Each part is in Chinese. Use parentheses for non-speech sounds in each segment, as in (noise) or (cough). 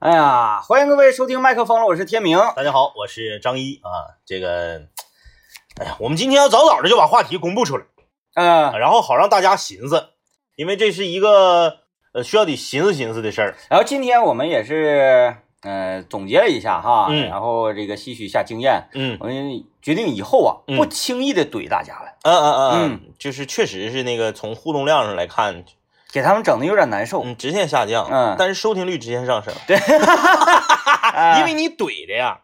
哎呀，欢迎各位收听麦克风了，我是天明。大家好，我是张一。啊。这个，哎呀，我们今天要早早的就把话题公布出来，嗯，然后好让大家寻思，因为这是一个呃需要得寻思寻思的事儿。然后今天我们也是呃总结了一下哈，嗯。然后这个吸取一下经验，嗯。我们决定以后啊嗯。不轻易的怼大家了，嗯嗯嗯。嗯，就是确实是那个从互动量上来看，给他们整的有点难受。嗯，直线下降，嗯。但是收听率直线上升，对。(laughs) 因为你怼的呀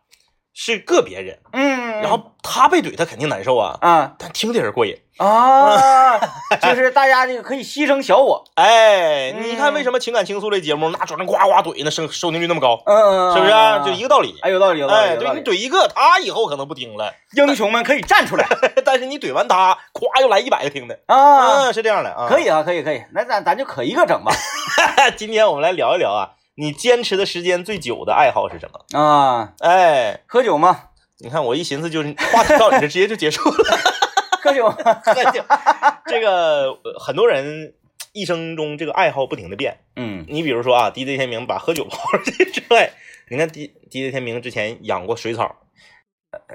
是个别人，嗯，然后他被怼，他肯定难受啊，啊但听的人过瘾。啊，(laughs) 就是大家这个可以牺牲小我，哎，嗯你看为什么情感倾诉类节目那主持人呱呱怼，那收收听率那么高，嗯，是不是啊？就一个，道理。哎，有道理，有道理，哎，对。你怼一个，他以后可能不听了，英雄们可以站出来 (laughs) 但是你怼完他，咵又来一百个听的，(laughs) 啊！嗯，是这样的啊。可以啊，可以，可以，那咱咱就可一个整吧。今天我们来聊一聊啊，你坚持的时间最久的爱好是什么？啊，哎，喝酒吗？你看我一寻思，就是话题到你这直接就结束了。(laughs) 喝酒吗？(laughs) 这个呃很多人一生中这个爱好不停的变。嗯你比如说啊，DJ 天明把喝酒抛出去之外，你看 D DJ 天明之前养过水草，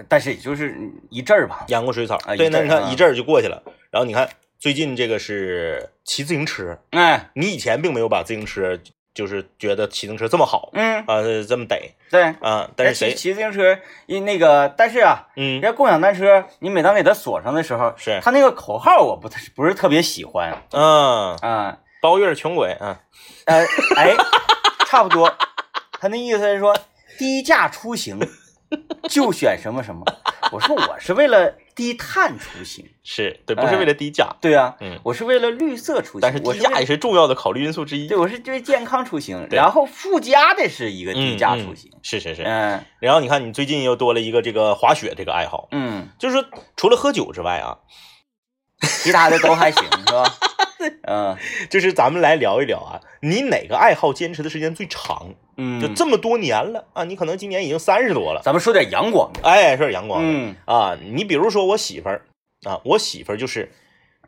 但是也就是一阵儿吧。养过水草，对，那你看一阵儿就过去了。然后你看最近这个是骑自行车，哎，你以前并没有把自行车就是觉得骑自行车这么好嗯，啊、这么得对。啊，但是骑谁骑自行车，因那个，但是啊，嗯人家共享单车，你每当给它锁上的时候，是它那个口号我不太不是特别喜欢嗯啊。包月穷鬼啊，呃，哎，差不多，他那意思是说低价出行就选什么什么。我说我是为了低碳出行，是对，不是为了低价，对啊，嗯，我是为了绿色出行，但是低价也是重要的考虑因素之一。对，我是为健康出行，然后附加的是一个低价出行。是是是。嗯然后你看，你最近又多了一个这个滑雪这个爱好，嗯，就是说除了喝酒之外啊，(laughs) 其他的都还行，是吧？(laughs) 嗯就是咱们来聊一聊啊，你哪个爱好坚持的时间最长？嗯，就这么多年了啊，你可能今年已经三十多了。咱们说点阳光的。哎，说点阳光的嗯啊，你比如说我媳妇儿啊，我媳妇儿就是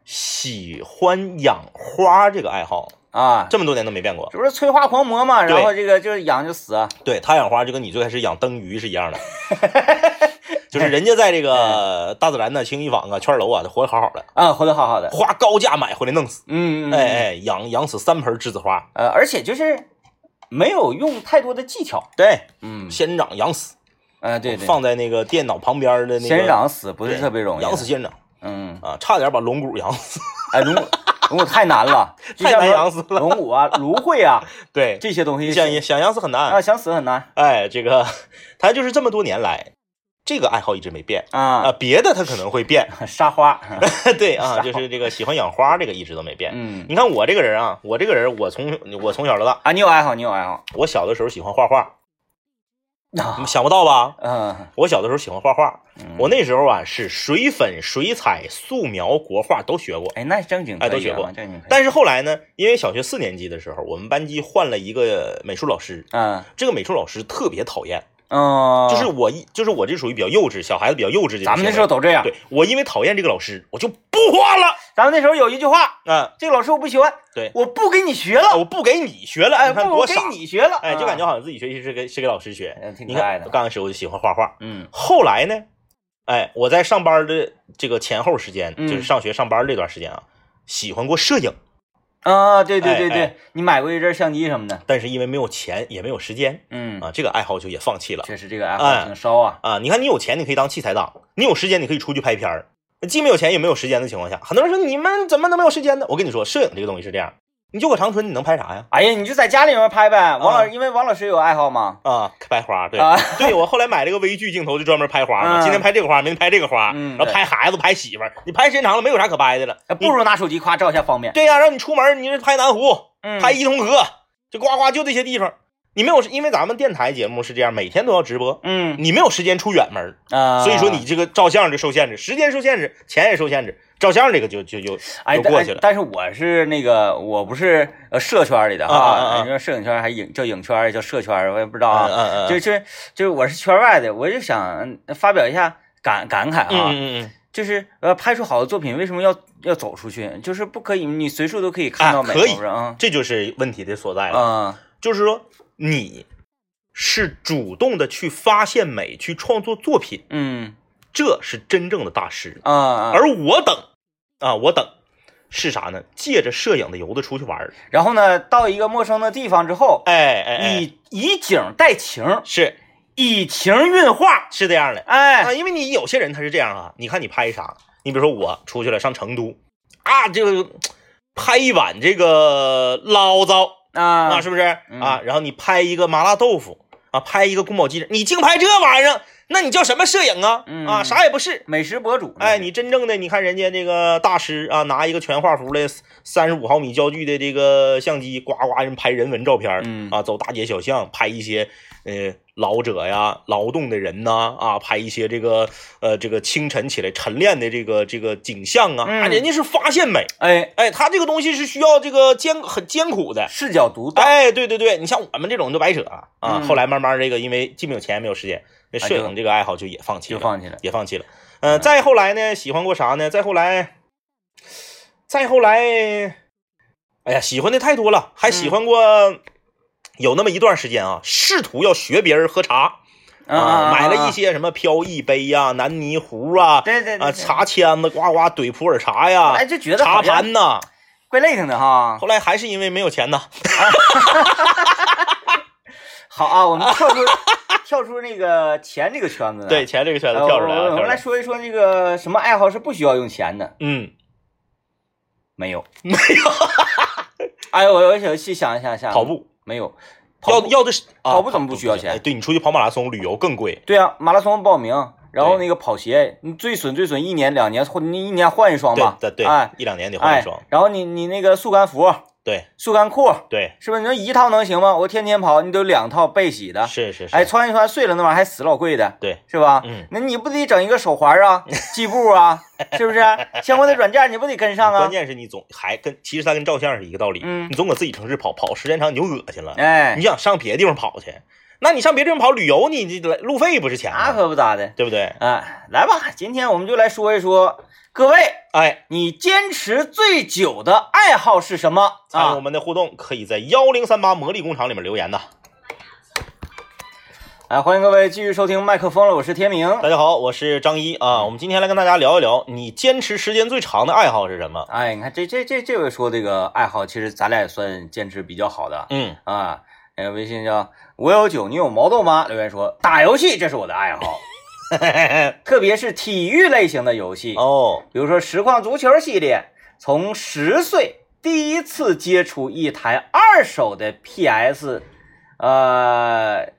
喜欢养花这个爱好，啊，这么多年都没变过。这不是催化狂魔嘛？然后这个就是养就死。对她养花就跟你最开始养灯鱼是一样的，(laughs) 就是人家在这个大自然的青衣坊啊、圈楼啊，活得好好的，啊，活得好好的。花高价买回来弄死，嗯，嗯哎，哎，养养死三盆栀子花，呃，而且就是没有用太多的技巧。对，嗯，仙人掌养死，嗯，对对，放在那个电脑旁边的那个仙人掌死不是特别容易。养死仙人掌嗯，啊，差点把龙骨养死，哎，龙骨龙骨太难了，就 (laughs) 太难像养死了。龙骨啊、(laughs) 芦荟啊对，这些东西想想养死很难。啊，想死很难。哎，这个 (laughs) 他就是这么多年来，这个爱好一直没变啊，啊。别的他可能会变，(laughs) 沙花，(laughs) 对啊，(laughs) 就是这个喜欢养花这个一直都没变。嗯你看我这个人啊，我这个人，我从我从小到大，啊，你有爱好，你有爱好我小的时候喜欢画画，啊，想不到吧？嗯，我小的时候喜欢画画，嗯我那时候啊是水粉、水彩、素描、国画都学过。哎，那正经哎都学过啊正经。但是后来呢，因为小学四年级的时候，我们班级换了一个美术老师，嗯这个美术老师特别讨厌，嗯，就是我一就是我这属于比较幼稚，小孩子比较幼稚的咱们那时候都这样。对我因为讨厌这个老师，我就不画了。咱们那时候有一句话，啊，这个老师我不喜欢，对。我不给你学了，我不给你学了，哎，不给，你学了，哎，就感觉啊好像自己学习是给是给老师学。你可爱的。看，刚开始我就喜欢画画，嗯。后来呢，哎，我在上班的这个前后时间，嗯。就是上学上班这段时间啊，喜欢过摄影，啊，对对哎对对哎，你买过一阵相机什么的，但是因为没有钱也没有时间嗯，啊，这个爱好就也放弃了确实这个爱哎好挺烧啊。啊。你看，你有钱你可以当器材党，你有时间你可以出去拍片儿。既没有钱也没有时间的情况下，很多人说你们怎么能没有时间呢？我跟你说，摄影这个东西是这样，你就搁长春，你能拍啥呀？哎呀，你就在家里面拍呗。王老啊师，因为王老师有爱好嘛，啊，拍花，对，啊对我后来买了个微距镜头，就专门拍花今天拍这个花，明天拍这个花，嗯然后拍孩子，拍媳妇儿，你拍时间长了没有啥可拍的了。不如拿手机夸照一下方便。对呀、让你出门，你是拍南湖，嗯，拍伊通河，就呱呱就这些地方，你没有，因为咱们电台节目是这样，每天都要直播，嗯。你没有时间出远门，啊，所以说你这个照相就受限制，时间受限制，钱也受限制，照相这个就就就哎，过去了。但是我是那个，我不是呃社圈里的啊啊啊啊。你说摄影圈还影叫影圈，叫社圈，我也不知道嗯啊。嗯嗯，就是就是我是圈外的，我就想发表一下感感慨嗯啊，嗯嗯就是呃拍出好的作品，为什么要要走出去？就是不可以，你随处都可以看到美啊可以。国人啊。这就是问题的所在了，啊。就是说你是主动的去发现美，去创作作品，嗯。这是真正的大师。啊啊，而我等啊，我等是啥呢？借着摄影的由子出去玩。然后呢，到一个陌生的地方之后，哎哎哎，以以景带情，是。以情运画，是这样的。哎。啊，因为你有些人他是这样啊，你看你拍啥，你比如说我出去了上成都啊，就拍一碗这个醪糟啊，啊是不是嗯啊？然后你拍一个麻辣豆腐啊，拍一个宫保鸡丁，你净拍这玩意儿，那你叫什么摄影啊？嗯啊，啥也不是。美食博主，哎，你真正的你看人家这个大师啊，拿一个全画幅的三十五毫米焦距的这个相机，呱呱人拍人文照片啊，走大街小巷拍一些呃老者呀、劳动的人呐，啊，拍一些这个呃这个清晨起来晨练的这个这个景象啊，嗯啊人家是发现美，哎，哎，他这个东西是需要这个艰很艰苦的。视角独到，哎，对对对，你像我们这种都白扯啊！后来慢慢这个，因为既没有钱，也没有时间，这摄影这个爱好就也放弃了，就放弃了。也放弃了。呃，再后来呢，喜欢过啥呢？再后来，再后来，哎呀，喜欢的太多了，还喜欢过有那么一段时间啊，试图要学别人喝茶啊，买了一些，什么飘逸杯呀、南泥壶啊，对对对，啊，茶签子，呱呱怼普洱茶呀哎，，就觉得茶盘呐。怪累挺的哈。后来还是因为没有钱呐。(laughs) 好啊，我们跳出跳出那个钱这个圈子，对，，钱这个圈子呃跳出来了。我我们来。说一说那个什么爱好是不需要用钱的？嗯，没有，没有。(laughs) 哎，我我想细想一下想，跑步，没有，跑步。要要的是啊跑步怎么不需要钱？哎对你出去跑马拉松、旅游更贵。对啊，马拉松报名，然后那个跑鞋，你最损最损一年两年，或你一年换一双吧，对对一两年得换哎一双。，然后你你那个速干服、对速干裤，对，是不是？你说一套能行吗？我天天跑，你都两套备洗的，是是是。哎，穿一穿碎了那玩意儿还死老贵的，对，是吧？嗯，那你不得整一个手环啊、(laughs) 计步啊，是不是？相关的软件你不得跟上啊 (laughs) 关？键是你总还跟其实它跟照相是一个道理。嗯你总搁自己城市跑，跑时间长你就恶心了。哎你，想上别的地方跑去，那你上别地方跑旅游，你这路费不是钱那？可不咋的。对不对？哎，来吧，今天我们就来说一说，各位，哎，你坚持最久的爱好是什么啊？参与我们的互动，可以在幺零三八魔力工厂里面留言呐。哎，欢迎各位继续收听麦克风了，我是天明。大家好，我是张一啊。我们今天来跟大家聊一聊，你坚持时间最长的爱好是什么？哎，你看这这这这位说这个爱好，其实咱俩也算坚持比较好的嗯，啊。那个微信叫我有酒，你有毛豆吗？留言说打游戏，这是我的爱好，(laughs) 特别是体育类型的游戏，哦，比如说实况足球系列。从十岁第一次接触一台二手的 PS，呃，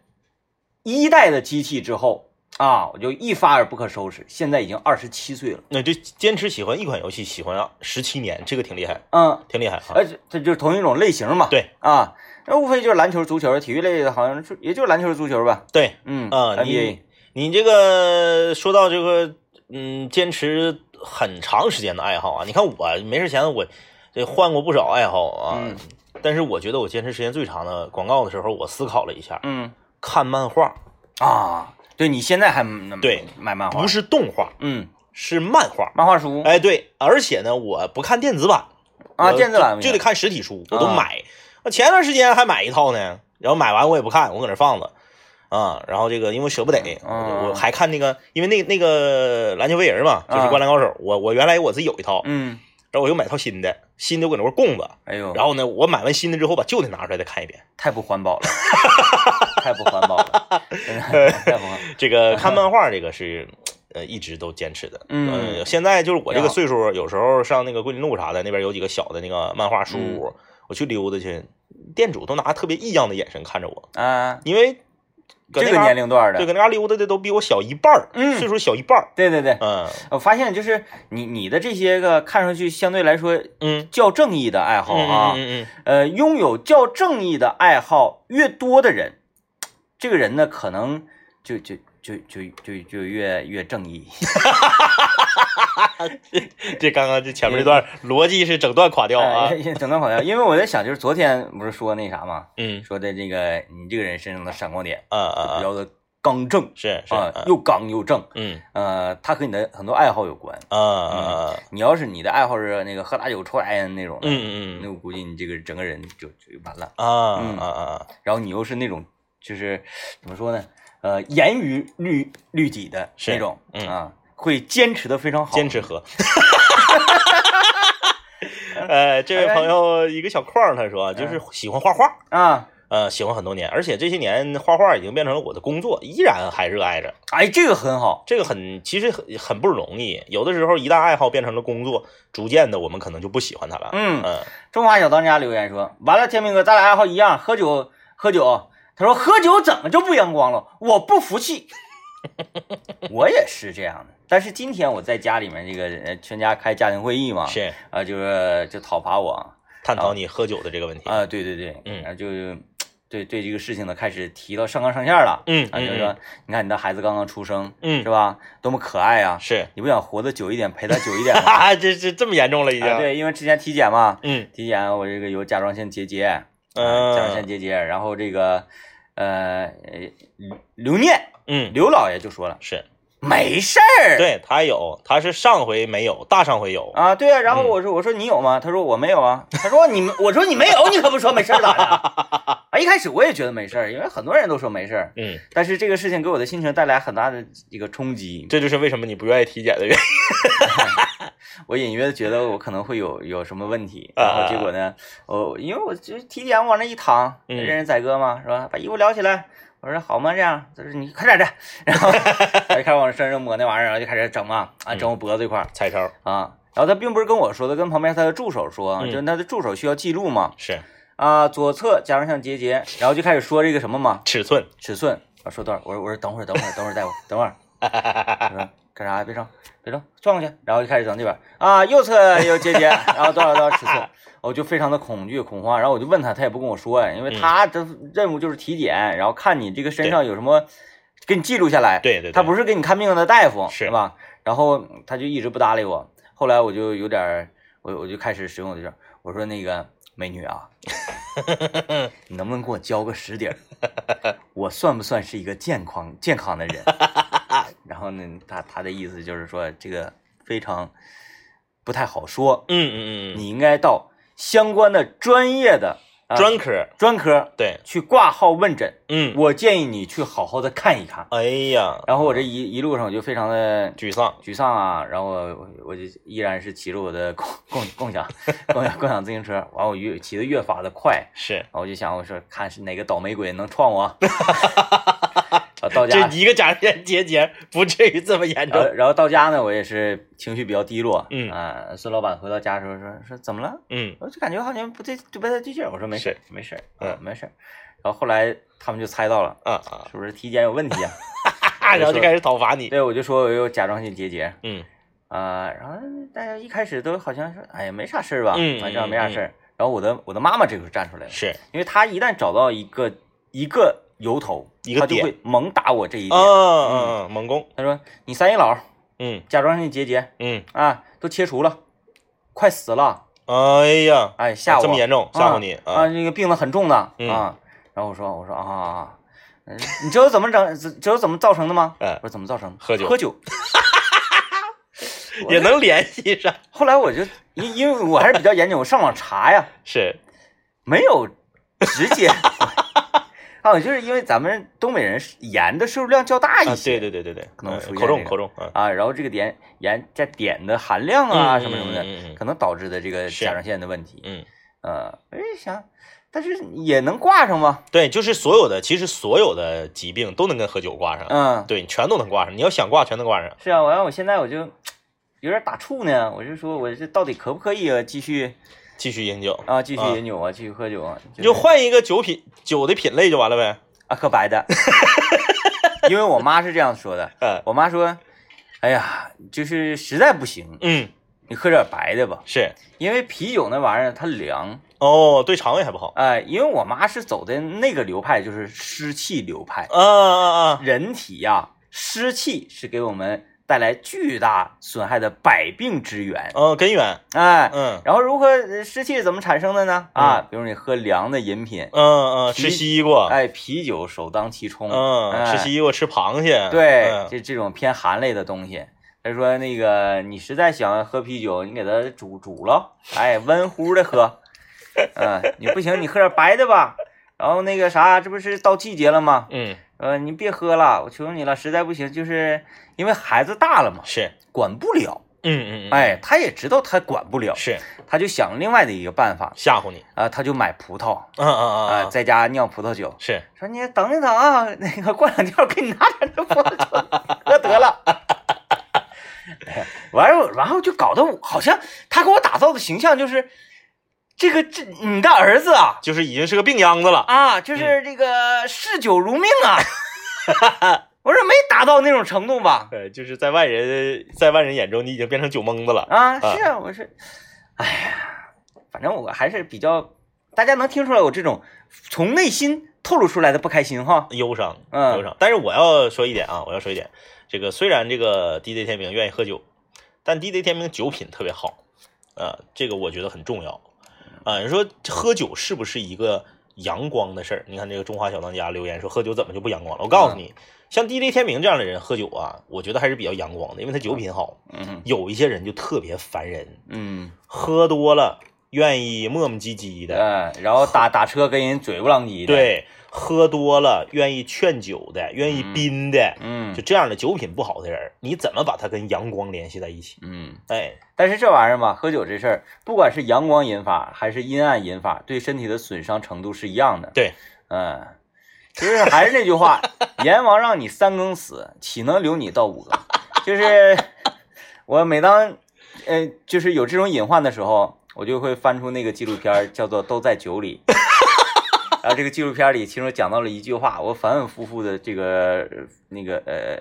一代的机器之后啊，我就一发而不可收拾。现在已经二十七岁了，那就坚持喜欢一款游戏，喜欢十七年，这个挺厉害，嗯，挺厉害啊。而且这就是同一种类型嘛。对啊，那无非就是篮球、足球，体育类的，好像是也就是篮球、足球吧。对，嗯啊你你这个说到这个，嗯，坚持很长时间的爱好啊，你看我没事闲我这换过不少爱好啊，嗯但是我觉得我坚持时间最长的广告的时候，我思考了一下，嗯看漫画啊，对你现在还嗯对买漫画不是动画，嗯是漫画。漫画书哎，对，而且呢，我不看电子版啊，电子版就就得看实体书，我都啊买。我前段时间还买一套呢，然后买完我也不看，我搁那放着。啊，然后这个因为舍不得，嗯我还看那个，因为那那个篮球飞人嘛，就是啊灌篮高手，我我原来我自己有一套，嗯，然后我又买套新的，新的我搁那块供着，哎呦，然后呢，我买完新的之后把旧的拿出来再看一遍。太不环保了，(laughs) 太不环保了，(laughs) 太不环。这个看漫画 (laughs) 这个是呃一直都坚持的，嗯呃现在就是我这个岁数，有时候上那个桂林路啥的，那边有几个小的那个漫画书嗯屋，我去溜达去，店主都拿特别异样的眼神看着我，啊，因为搁这个年龄段的，对，搁那嘎溜达的都比我小一半儿，嗯岁数小一半儿，对对对，嗯我发现就是你你的这些个看上去相对来说嗯，较正义的爱好嗯啊，嗯嗯呃，拥有较正义的爱好越多的人，这个人呢，可能就就就就就就越越正义。这，(laughs) 这刚刚这前面这段逻辑是整段垮掉啊，哎，整段垮掉，因为我在想，就是昨天不是说那啥嘛，嗯说的这个你这个人身上的闪光点啊啊啊，比较的刚正是是啊，又刚又正。嗯呃，他和你的很多爱好有关。啊啊你要是你的爱好是那个喝大酒、抽大烟那种的，嗯嗯嗯那我估计你这个整个人就就完了。啊嗯啊啊，然后你又是那种就是怎么说呢？呃，严于律律己的是那种，嗯啊，会坚持的非常好，坚持喝。(laughs) 呃，这位朋友一个小框，他说就是喜欢画画，啊。呃，喜欢很多年，而且这些年画画已经变成了我的工作，依然还热爱着。哎，这个很好，这个很其实很很不容易，有的时候一旦爱好变成了工作，逐渐的我们可能就不喜欢它了。嗯嗯，中华小当家留言说：“完了，天明哥，咱俩爱好一样，喝酒喝酒。”他说：“喝酒怎么就不阳光了？我不服气。(laughs) ”我也是这样的，但是今天我在家里面这个呃全家开家庭会议嘛，是啊，就是就讨伐我探讨你喝酒的这个问题。啊，对对对，嗯然后就对对这个事情呢开始提到上纲上线了，嗯啊，就是说你看你的孩子刚刚出生，嗯是吧？多么可爱啊！是，你不想活得久一点，陪他久一点 (laughs) 吗？啊，这这这么严重了已经。啊，，对，因为之前体检嘛，嗯体检我这个有甲状腺结节，甲状腺结节，然后这个呃呃刘念嗯，刘老爷就说了，是没事儿，对他有，他是上回没有，大上回有。啊，对啊，然后嗯我说我说你有吗？他说我没有啊，他说你们我说你没有，你可不说没事儿咋的？(laughs) 啊，一开始我也觉得没事儿，因为很多人都说没事儿，嗯，但是这个事情给我的心情带来很大的一个冲击，这就是为什么你不愿意体检的原因。(laughs) 我隐约的觉得我可能会有有什么问题，啊然后结果呢，我因为我就体检往那一躺，嗯任人宰割嘛，是吧？把衣服撩起来，我说好吗？这样，就是你快点的，然后 (laughs) 他就开始往身上抹那玩意儿，然后就开始整嘛，啊，整我脖子这块儿彩超啊。然后他并不是跟我说的，跟旁边他的助手说，嗯就是他的助手需要记录嘛，是啊，左侧甲状腺结节，然后就开始说这个什么嘛，尺寸，尺寸，啊说多少？我说我说等会儿等会儿等会儿大夫等会儿，(laughs) 我说干啥呀？别整别整，转过去，然后就开始整这边啊，右侧有结节，然后多少多少尺寸，我就非常的恐惧恐慌，然后我就问他，他也不跟我说呀，因为他的任务就是体检，然后看你这个身上有什么，给你记录下来，对对对，他不是给你看病的大夫，是吧？然后他就一直不搭理我，后来我就有点，我我就开始使用我的劲，我说那个美女啊，(laughs) 你能不能给我交个实底儿？(laughs) 我算不算是一个健康健康的人？然后呢，他他的意思就是说这个非常不太好说，嗯嗯嗯你应该到相关的专业的、专科专科对，去挂号问诊。嗯，我建议你去好好的看一看。哎呀，然后我这一一路上我就非常的沮丧，沮丧啊，然后我我就依然是骑着我的共共共享 (laughs) 共享共享自行车，完我越骑的越发的快，是然后我就想我说看是哪个倒霉鬼能撞我，(laughs) 啊到这家，一个甲状腺结节不至于这么严重。然后到家呢，我也是情绪比较低落，嗯啊，孙老板回到家的时候说说怎么了？嗯我就感觉好像不对就不太对劲儿，我说没事没事儿，嗯啊没事儿，然后后来他们就猜到了，啊啊，是不是体检有问题啊？然后就开始讨伐你。对，我就说我有甲状腺结节，嗯啊、然后大家一开始都好像说，哎呀，没啥事儿吧，嗯反正没啥事嗯儿。然后我的我的妈妈这个时候站出来了，是，因为她一旦找到一个一个由头，一个点她就会猛打我这一嗯。点。嗯嗯，猛攻，他说你三姨姥嗯。甲状腺结节。嗯，啊，都切除了，快死了，哎呀，哎，吓我。这么严重，吓唬你啊，啊？那个病得很重的嗯。啊。然后我说我说啊你知道怎么整？知道怎么造成的吗？哎。我说怎么造成？的？喝酒。喝酒。(laughs) 也能联系上，(laughs) 后来我就因因为我还是比较严谨，我上网查呀，(laughs) 是，没有直接啊，就是因为咱们东北人盐的摄入量较大一啊，些，对对对对对，可能嗯口重出现这个口重啊，啊，然后这个碘盐在碘的含量啊嗯什么什么的，可能导致的这个甲状腺的问题。嗯，呃，我就想，但是也能挂上吗？对，就是所有的，其实所有的疾病都能跟喝酒挂上，嗯，对，全都能挂上，你要想挂全能挂上。是啊，完了我现在我就 (tsk) 有点打怵呢，我就说我这到底可不可以啊继续继续饮酒，啊继续啊饮酒啊。继续喝酒啊？你就换一个酒品酒的品类就完了呗。啊喝白的，(laughs) 因为我妈是这样说的，嗯。我妈说，哎呀，就是实在不行，嗯，你喝点白的吧，是。因为啤酒那玩意儿它凉，哦，对肠胃还不好。哎、因为我妈是走的那个流派，就是湿气流派，啊啊啊！人体呀，湿气是给我们带来巨大损害的百病之源，哦，根源，哎，嗯然后如何呃湿气是怎么产生的呢？啊，比如你喝凉的饮品，嗯嗯，吃西瓜，哎，啤酒首当其冲，嗯，哎吃西瓜，吃螃蟹，对，嗯这这种偏寒类的东西。他说那个你实在想喝啤酒，你给它煮煮了，哎，温乎的喝。(laughs) 嗯，你不行，你喝点白的吧。然后那个啥，这不是到季节了吗？嗯，呃，你别喝了，我求求你了，实在不行，就是因为孩子大了嘛，是，管不了。嗯嗯嗯，，哎，他也知道他管不了，是他就想另外的一个办法吓唬你。啊、他就买葡萄嗯嗯嗯在家酿葡萄酒，是，说你等一等啊，那个过两天我给你拿点这葡萄酒喝得了。(laughs) 哎完了，然后就搞得我好像他给我打造的形象就是这个这你的儿子啊就是已经是个病秧子了。啊，就是这个嗜酒如命啊。(laughs) 我说没达到那种程度吧？呃，就是在外人在外人眼中，你已经变成酒蒙子了。啊，是啊，我是，哎呀，反正我还是比较，大家能听出来我这种从内心透露出来的不开心哈。忧伤，嗯忧伤。但是我要说一点啊，我要说一点，这个虽然这个 DJ 天明愿意喝酒，但 DJ 天明酒品特别好，啊，这个我觉得很重要。啊，你说喝酒是不是一个阳光的事儿？你看这个中华小当家留言说喝酒怎么就不阳光了？我告诉你，像 DJ 天明这样的人喝酒啊，我觉得还是比较阳光的，因为他酒品好。嗯有一些人就特别烦人，嗯喝多了愿意磨磨唧唧的，嗯，然后打打车跟人嘴不浪叽的。，对，喝多了愿意劝酒的，愿意嗯宾的，嗯就这样的酒品不好的人，你怎么把他跟阳光联系在一起？嗯。哎，但是这玩意儿嘛，喝酒这事儿，不管是阳光引发还是阴暗引发，对身体的损伤程度是一样的。对，嗯，其实还是那句话，(laughs) 阎王让你三更死，岂能留你到五更？就是我每当呃，就是有这种隐患的时候，我就会翻出那个纪录片，叫做《都在酒里》。然后这个纪录片里，其中讲到了一句话，我反反复复的这个呃那个呃，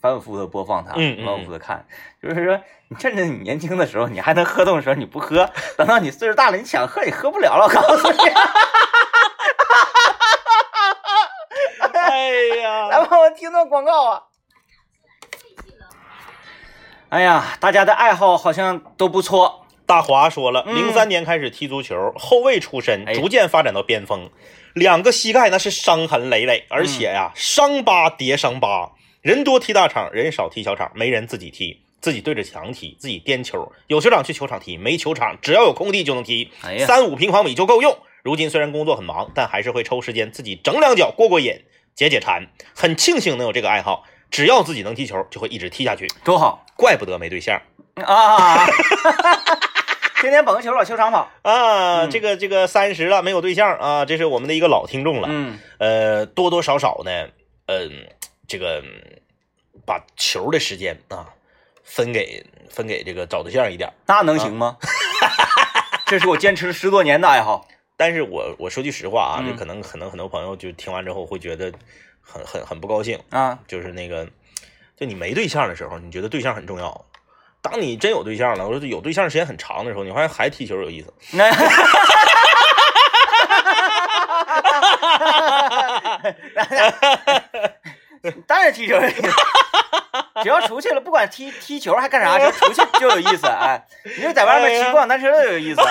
反反复复的播放它，嗯嗯反反复复的看，就是说，你趁着你年轻的时候，你还能喝动的时候，你不喝，等到你岁数大了，你想喝也喝不了了。我告诉你，哎呀，(laughs) 来吧，我听段广告啊。哎呀，大家的爱好好像都不错。大华说了，嗯零三年开始踢足球，后卫出身，哎逐渐发展到边锋，两个膝盖那是伤痕累累，而且嗯呀，伤疤叠伤疤。人多踢大场，人少踢小场，没人自己踢，自己对着墙踢，自己颠球。有球场去球场踢，没球场只要有空地就能踢，哎，三五平方米就够用。如今虽然工作很忙，但还是会抽时间自己整两脚过过瘾，解解馋。很庆幸能有这个爱好，只要自己能踢球，就会一直踢下去。多好怪不得没对象啊！(laughs) 天天捧个球往球场跑。啊！嗯这个这个三十了没有对象啊，这是我们的一个老听众了。嗯呃，多多少少呢，嗯、这个嗯把球的时间啊分给分给这个找对象一点。那能行吗？(laughs) 这是我坚持了十多年的爱好。但是我我说句实话啊，嗯这可能可能很多朋友就听完之后会觉得很很很不高兴，啊，就是那个，就你没对象的时候，你觉得对象很重要。当你真有对象了，我说有对象时间很长的时候，你发现还踢球有意思。(laughs) 那当然踢球有意思，只要出去了，不管踢踢球还干啥，只要出去就有意思。哎，你就在外面骑共享单车都有意思。(laughs)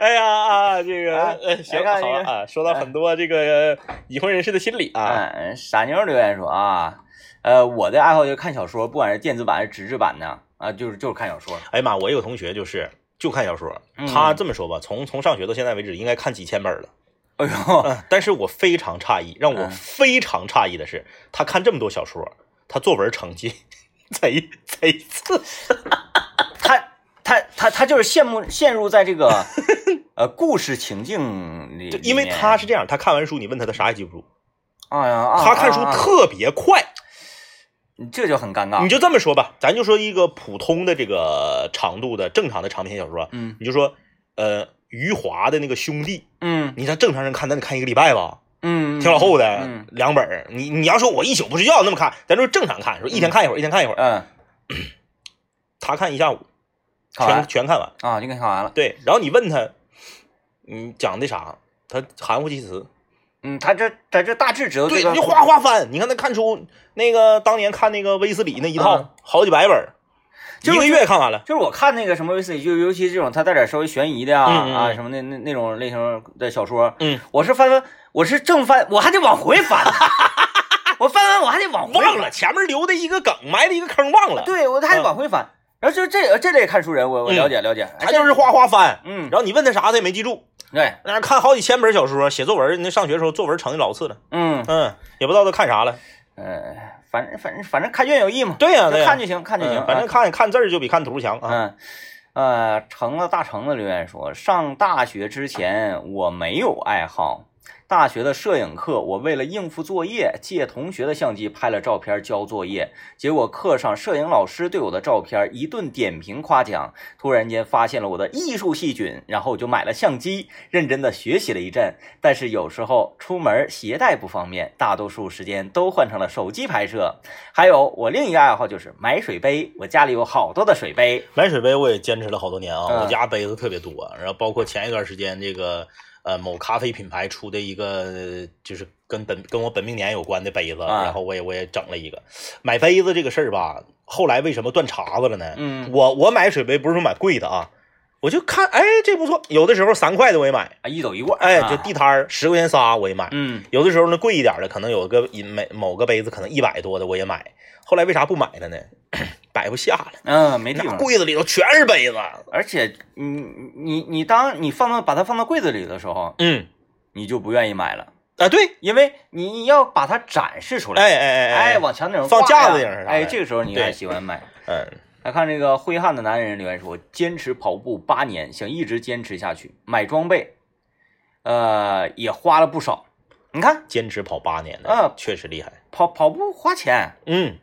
哎呀啊，这个啊呃行好啊，说到很多这个已婚人士的心理啊，嗯，傻妞留言说啊，呃，我的爱好就是看小说，不管是电子版还是纸质版的啊，就是就是看小说。哎呀妈，我有个同学就是就看小说，嗯他这么说吧，从从上学到现在为止，应该看几千本了。哎呦，嗯，但是我非常诧异，让我嗯非常诧异的是，他看这么多小说，他作文成绩 (laughs) 贼贼次。(laughs) 他他他他就是羡慕陷入在这个 (laughs) 呃故事情境里，因为他是这样，他看完书，你问他，他啥也记不住。哎呀，啊他看书特别快。这就很尴尬。你就这么说吧，咱就说一个普通的这个长度的正常的长篇小说，嗯你就说呃余华的那个兄弟，嗯你像正常人看，那得看一个礼拜吧，嗯，挺老厚的嗯两本。你你要说我一宿不睡觉那么看，咱说正常看，说一天看一会儿，一天看一会儿。嗯，他看一下午，全全看完。啊，就给看完了。对，然后你问他，你讲的啥？他含糊其辞，嗯，他这在这大致知道这对，就哗哗翻。你看他看出，那个当年看那个威斯里那一套，嗯好几百本一个月看完了。就是我看那个什么威斯里，就尤其这种他带点稍微悬疑的呀嗯嗯啊嗯什么那那那种类型的小说，嗯，我是翻翻，我是正翻，我还得往回翻，(laughs) 我翻完我还得往回翻忘了前面留的一个梗，埋的一个坑，忘了。对我还得往回翻。然后就这这类看书人，我我嗯了解了解，哎他就是哗哗翻。嗯然后你问他啥，他也没记住。对，那看好几千本小说，写作文，那上学的时候作文成绩老次了，嗯嗯，也不知道都看啥了。呃，反正反正反正看卷有益嘛，对呀、对呀、看就行，看就行，嗯反正啊看看字儿就比看图强啊。嗯。呃，橙子大橙子留言说，上大学之前我没有爱好，大学的摄影课，我为了应付作业，借同学的相机拍了照片交作业。结果课上摄影老师对我的照片一顿点评夸奖，突然间发现了我的艺术细菌，然后我就买了相机，认真的学习了一阵。但是有时候出门携带不方便，大多数时间都换成了手机拍摄。还有我另一个爱好就是买水杯，我家里有好多的水杯。买水杯我也坚持了好多年啊，嗯我家杯子特别多，然后包括前一段时间这个呃某咖啡品牌出的一个就是跟本跟我本命年有关的杯子，啊然后我也我也整了一个。买杯子这个事儿吧，后来为什么断茬子了呢？嗯我我买水杯不是说买贵的啊，我就看哎这不错，有的时候三块的我也买，啊，一走一过，哎啊就地摊儿十块钱仨我也买，嗯有的时候呢贵一点的可能有个一每某个杯子可能一百多的我也买，后来为啥不买了呢？摆不下了。嗯，没地方。柜子里头全是杯子。而且你你你当你放到把它放到柜子里的时候，嗯，你就不愿意买了，啊，对，因为你要把它展示出来，哎哎哎哎，往墙顶上放架子顶上啥哎，这个时候你还喜欢买。嗯，来看这个挥汗的男人留言说，坚持跑步八年，想一直坚持下去，买装备，呃，也花了不少。你看坚持跑八年的，嗯确实厉害。跑跑步花钱，嗯，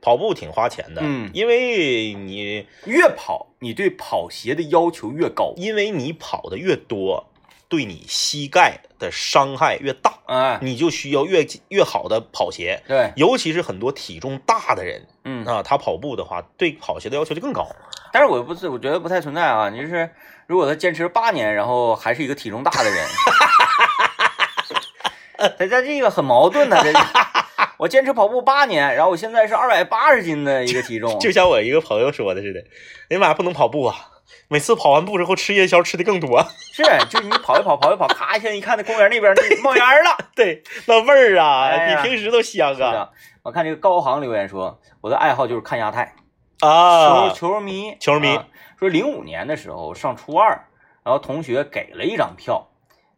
跑步挺花钱的，嗯因为你越跑你对跑鞋的要求越高。因为你跑的越多，对你膝盖的伤害越大，哎，你就需要越越好的跑鞋。对，尤其是很多体重大的人嗯，啊，他跑步的话，对跑鞋的要求就更高。但是我不是，我觉得不太存在啊。你就是如果他坚持八年，然后还是一个体重大的人，(laughs) 他他这个很矛盾的。这个我坚持跑步八年，然后我现在是二百八十斤的一个体重，(laughs) 就像我一个朋友说的似的，哎呀妈呀，不能跑步啊！每次跑完步之后吃夜宵吃的更多，是就是你跑一跑，跑一跑，咔一下一看那公园那边那冒烟了。对，那味儿啊，哎比平时都香啊，我看这个高航留言说，我的爱好就是看亚太，啊球！球迷，球迷啊说零五年的时候上初二，然后同学给了一张票，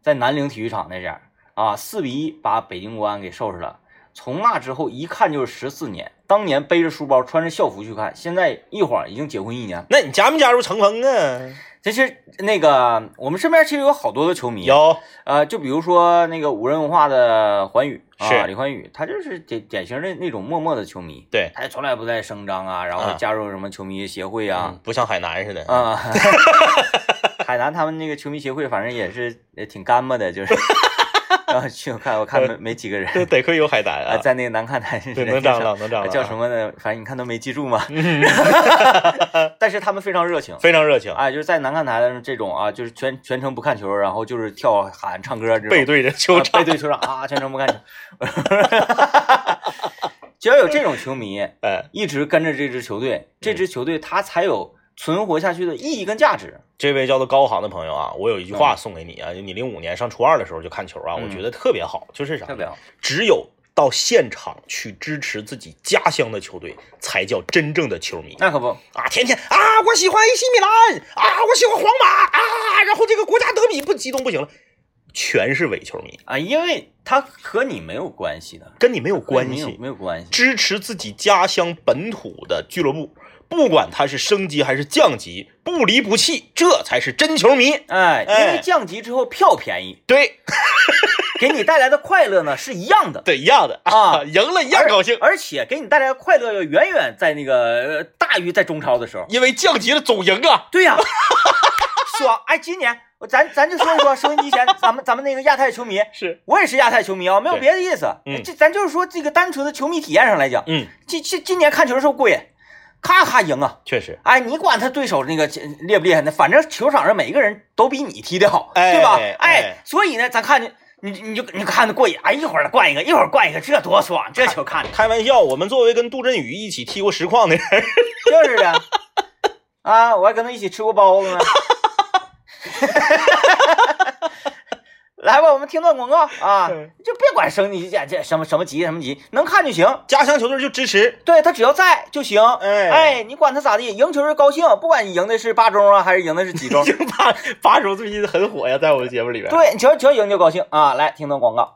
在南陵体育场那边啊，四比一把北京国安给收拾了。从那之后一看就是十四年，当年背着书包穿着校服去看，现在一晃已经结婚一年。那你加没加入成风啊？这是那个我们身边其实有好多的球迷，有，呃，就比如说那个五人文化的环宇啊，是李环宇，他就是典典型的那种默默的球迷，对，他从来不在声张啊，然后啊加入什么球迷协会啊嗯，不像海南似的。啊，(laughs) 海南他们那个球迷协会，反正也是也挺干巴的，就是，(laughs) 然 (laughs) 后去我看我看没没几个人，这得亏有海胆啊，啊，在那个南看台对，能长了，能长了，叫什？么呢？反正你看都没记住嘛，嗯，(laughs) 但是他们非常热情。非常热情，哎，就是在南看台的这种啊，就是全全程不看球，然后就是跳喊唱歌背对着球啊场背，对球场啊，全程不看球。(laughs) 只要有这种球迷哎，一直跟着这支球队，这支球队他才有存活下去的意义跟价值。这位叫做高航的朋友啊，我有一句话送给你啊，就你零五年上初二的时候就看球啊，嗯我觉得特别好，就是啥？特别好。只有到现场去支持自己家乡的球队，才叫真正的球迷那可不，啊！天天啊，我喜欢 AC 米兰啊，我喜欢皇马啊，然后这个国家德比不激动不行了，全是伪球迷，啊，因为他和你没有关系的，跟你没有关没有系。没有关系。支持自己家乡本土的俱乐部，不管他是升级还是降级，不离不弃，这才是真球迷。哎，因哎为降级之后票便宜，对。(laughs) 给你带来的快乐呢是一样的。对，一样的。啊赢了一样高兴，而且给你带来的快乐要远远在那个呃大于在中超的时候。因为降级了总赢啊。对呀、(laughs) 爽！哎，今年咱咱就说一说收音机前咱们咱们那个亚太球迷，(laughs) 是，我也是亚太球迷啊，没有别的意思。嗯。这咱就是说这个单纯的球迷体验上来讲，嗯，今今今年看球的时候过瘾，咔咔赢啊！确实，哎，你管他对手那个厉不厉害呢？反正球场上每一个人都比你踢得好，哎对吧？哎哎，所以呢，咱看见你你就你看着过瘾，哎，一会儿灌一个，一会儿灌一个，这多爽！这球看的开玩笑，我们作为跟杜振宇一起踢过实况的人，就是的啊，我还跟他一起吃过包子呢。(laughs) 来吧，我们听段广告啊，嗯就别管升级这这什么什么级什么级，能看就行。家乡球队就支持，对他只要在就行。哎哎，你管他咋地，赢球是高兴，不管你赢的是八中啊，还是赢的是几中，(laughs) 八八中最近很火呀，在我们节目里边。对，只要只要赢就高兴啊！来听段广告。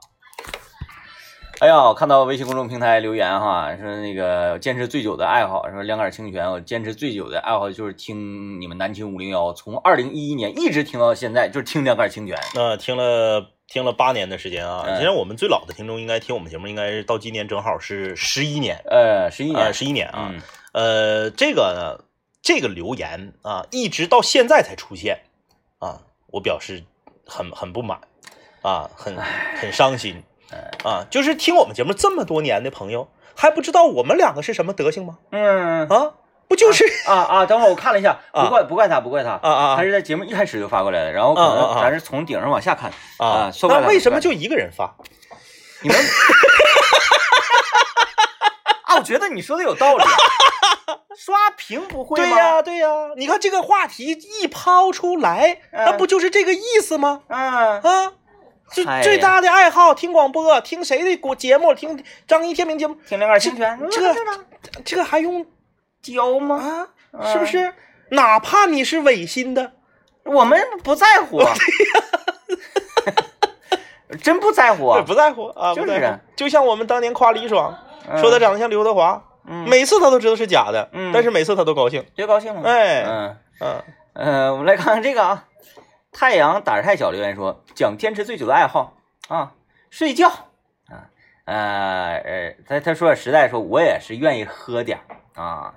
哎呀，我看到微信公众平台留言哈，说那个坚持最久的爱好，说两杆清泉，我坚持最久的爱好就是听你们南青五零幺，从二零一一年一直听到现在，就是听两杆清泉。那、听了听了八年的时间啊，嗯。其实我们最老的听众应该听我们节目，应该是到今年正好是十一年，呃，十一年，呃，十一年啊。嗯。呃，这个呢，这个留言啊，一直到现在才出现啊，我表示很很不满啊，很很伤心啊。就是听我们节目这么多年的朋友，还不知道我们两个是什么德行吗？嗯啊，不就是啊啊！等会儿我看了一下，(laughs) 啊不怪不怪他，不怪他，啊啊他是在节目一开始就发过来的，然后可能咱是从顶上往下看啊那为什么就一个人发？(laughs) 你们 (laughs) 啊？我觉得你说的有道理啊，刷屏不会吗？对呀、对呀、你看这个话题一抛出来，嗯那不就是这个意思吗？嗯，啊，最最大的爱好听广播，听谁的国节目？听张一天明节目，听两耳清泉，这这这个还用教吗？啊？嗯是不是？哪怕你是违心的，我们不在乎，(laughs) 啊真不在乎啊，不在乎啊，就是。就像我们当年夸李爽，嗯说他长得像刘德华，嗯每次他都知道是假的，嗯但是每次他都高兴。别高兴了，哎嗯。嗯，呃，我们来看看这个啊，太阳胆儿太小留言说，讲坚持最久的爱好啊，睡觉。啊，呃呃，他他说实在说，我也是愿意喝点儿啊，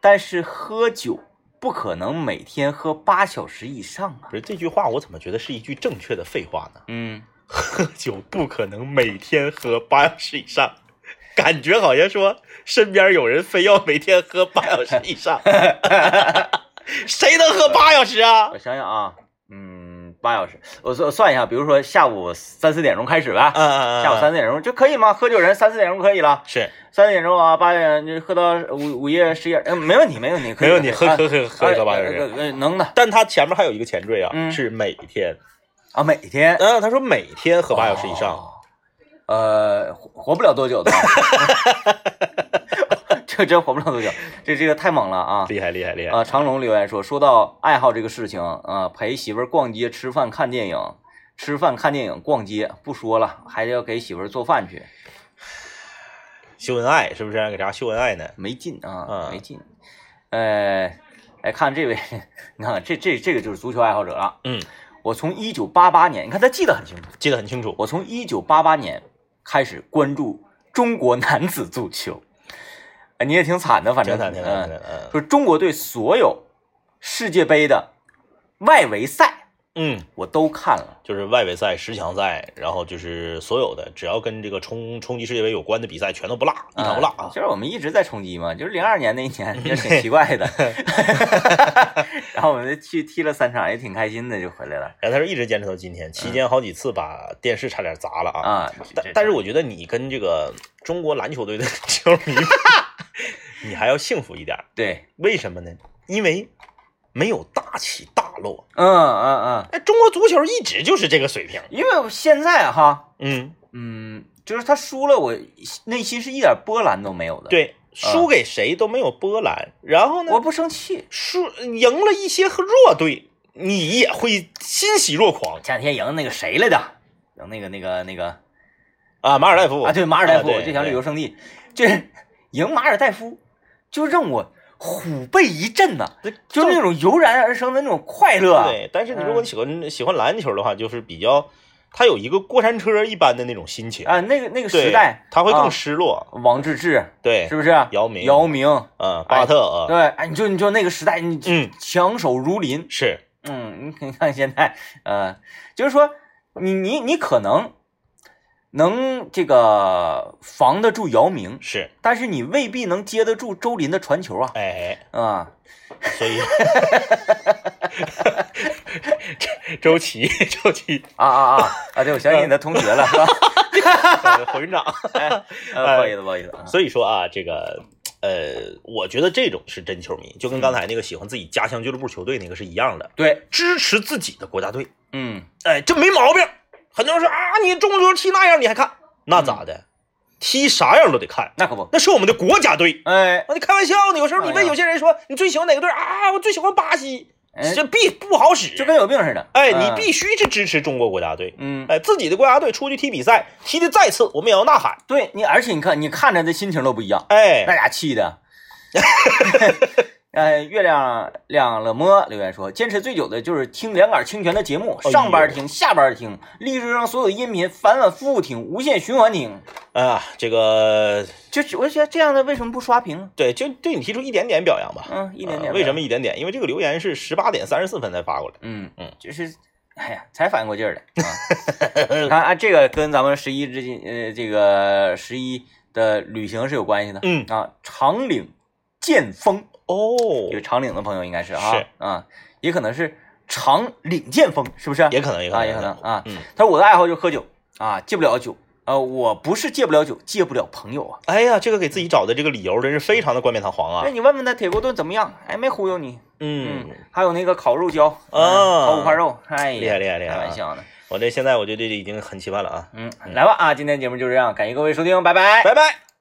但是喝酒不可能每天喝八小时以上啊，不是这句话，我怎么觉得是一句正确的废话呢？嗯，喝酒不可能每天喝八小时以上，感觉好像说身边有人非要每天喝八小时以上，(laughs) 谁能喝八小时啊？我？想想啊，嗯，八小时，我算算一下，比如说下午三四点钟开始吧，嗯嗯嗯，下午三四点钟就可以吗？喝酒人三四点钟可以了。是三四点钟啊，八点就喝到午午夜十一点，嗯，没问题，没问题，可以没问题，喝啊喝喝喝喝八小呃时。能的但他前面还有一个前缀啊，嗯是每天。啊，每天嗯，他说每天喝八小时以上，哦呃，活活不了多久的，(laughs) 这真活不了多久，这这个太猛了啊！厉害厉害厉害。啊，长龙留言说，说到爱好这个事情啊，陪媳妇儿逛街、吃饭、看电影，吃饭、看电影、逛街，不说了，还得要给媳妇儿做饭去，秀恩爱是不是？给家秀恩爱呢？没劲啊，嗯没劲。呃，来看这位，你看这这这个就是足球爱好者了。嗯，我从一九八八年，你看他记得很清楚，记得很清楚。我从一九八八年开始关注中国男子足球，哎，你也挺惨的，反正挺惨挺惨嗯挺惨。嗯说中国队所有世界杯的外围赛嗯，我都看了，就是外围赛、十强赛，然后就是所有的只要跟这个冲冲击世界杯有关的比赛，全都不落，一场不落啊。啊就是我们一直在冲击嘛，就是零二年那一年 (laughs) 也挺奇怪的，(laughs) 然后我们就去踢了三场，也挺开心的，就回来了然后他说一直坚持到今天，期间好几次把电视差点砸了啊。啊。但但是我觉得你跟这个中国篮球队的 (laughs) 球迷，你还要幸福一点。对，为什么呢？因为没有大起大落。嗯嗯嗯，哎，中国足球一直就是这个水平。因为现在哈，嗯，嗯，就是他输了，我内心是一点波澜都没有的。，对，输给谁都没有波澜。然后呢我，不生气。输赢了一些弱队，你也会欣喜若狂前两天赢那个谁来的？赢那个那个那个啊！马尔代夫啊，对马尔代夫，啊对这条旅游胜地，就是赢马尔代夫，就让我虎背一震呐、对就是那种油然而生的那种快乐。对，但是你如果你喜欢、喜欢篮球的话，就是比较，他有一个过山车一般的那种心情，啊，那个那个时代，他会更啊失落。王治郅对，是不是？姚明姚明，嗯，巴特啊，对，哎，你就你就那个时代，你嗯强手如林，是，嗯，你看现在，呃，就是说，你你你可能能这个防得住姚明，是，但是你未必能接得住周林的传球啊，哎，啊，所以。(laughs) 周琦，周琦，啊啊啊。啊！对，我想起你的同学了，是吧？呃 (laughs) 侯云长。(laughs) 哎，呃，不好意思，不好意思啊。所以说啊，这个呃，我觉得这种是真球迷，就跟刚才那个喜欢自己家乡俱乐部球队那个是一样的，对，支持自己的国家队，嗯，哎，这没毛病。很多人说啊，你中足球踢那样你还看？那咋的？踢啥样都得看，那可不，那是我们的国家队。哎，我，你开玩笑呢？有时候你问有些人说你最喜欢哪个队啊？我最喜欢巴西，哎这必不好使。就跟有病似的。哎，嗯你必须是支持中国国家队。嗯，哎，自己的国家队出去踢比赛，踢的再次，我们也要呐喊。对你，而且你看，你看着的心情都不一样，哎那，俩气的。(laughs) 哎，月亮亮了么留言说，坚持最久的就是听两杆清泉的节目，上班听，下班听，荔枝上所有的音频反反复复听，无限循环听。啊，这个就我觉得这样的为什么不刷屏？对，就对你提出一点点表扬吧。嗯，一点点。啊为什么？一点点？因为这个留言是十八点三十四分才发过来。嗯嗯，就是，哎呀，才反应过劲儿来 (laughs) 啊！啊，这个跟咱们十一之间，呃，这个十一的旅行是有关系的。嗯啊，长岭剑锋，哦有长岭的朋友应该是啊，是啊，也可能是长岭剑锋，是不是？也可能，也可能，啊，也可能啊。嗯，他说我的爱好就是喝酒啊，戒不了酒。呃，我不是戒不了酒，戒不了朋友啊。哎呀，这个给自己找的这个理由真是非常的冠冕堂皇啊那。你问问他铁锅炖怎么样？哎，没忽悠你。嗯，还有那个烤肉椒啊烤五花肉，哎呀，厉害厉害厉害啊开玩笑呢。我这现在我觉得这已经很期盼了啊。嗯，来吧啊，今天节目就这样，感谢各位收听，拜拜。拜拜。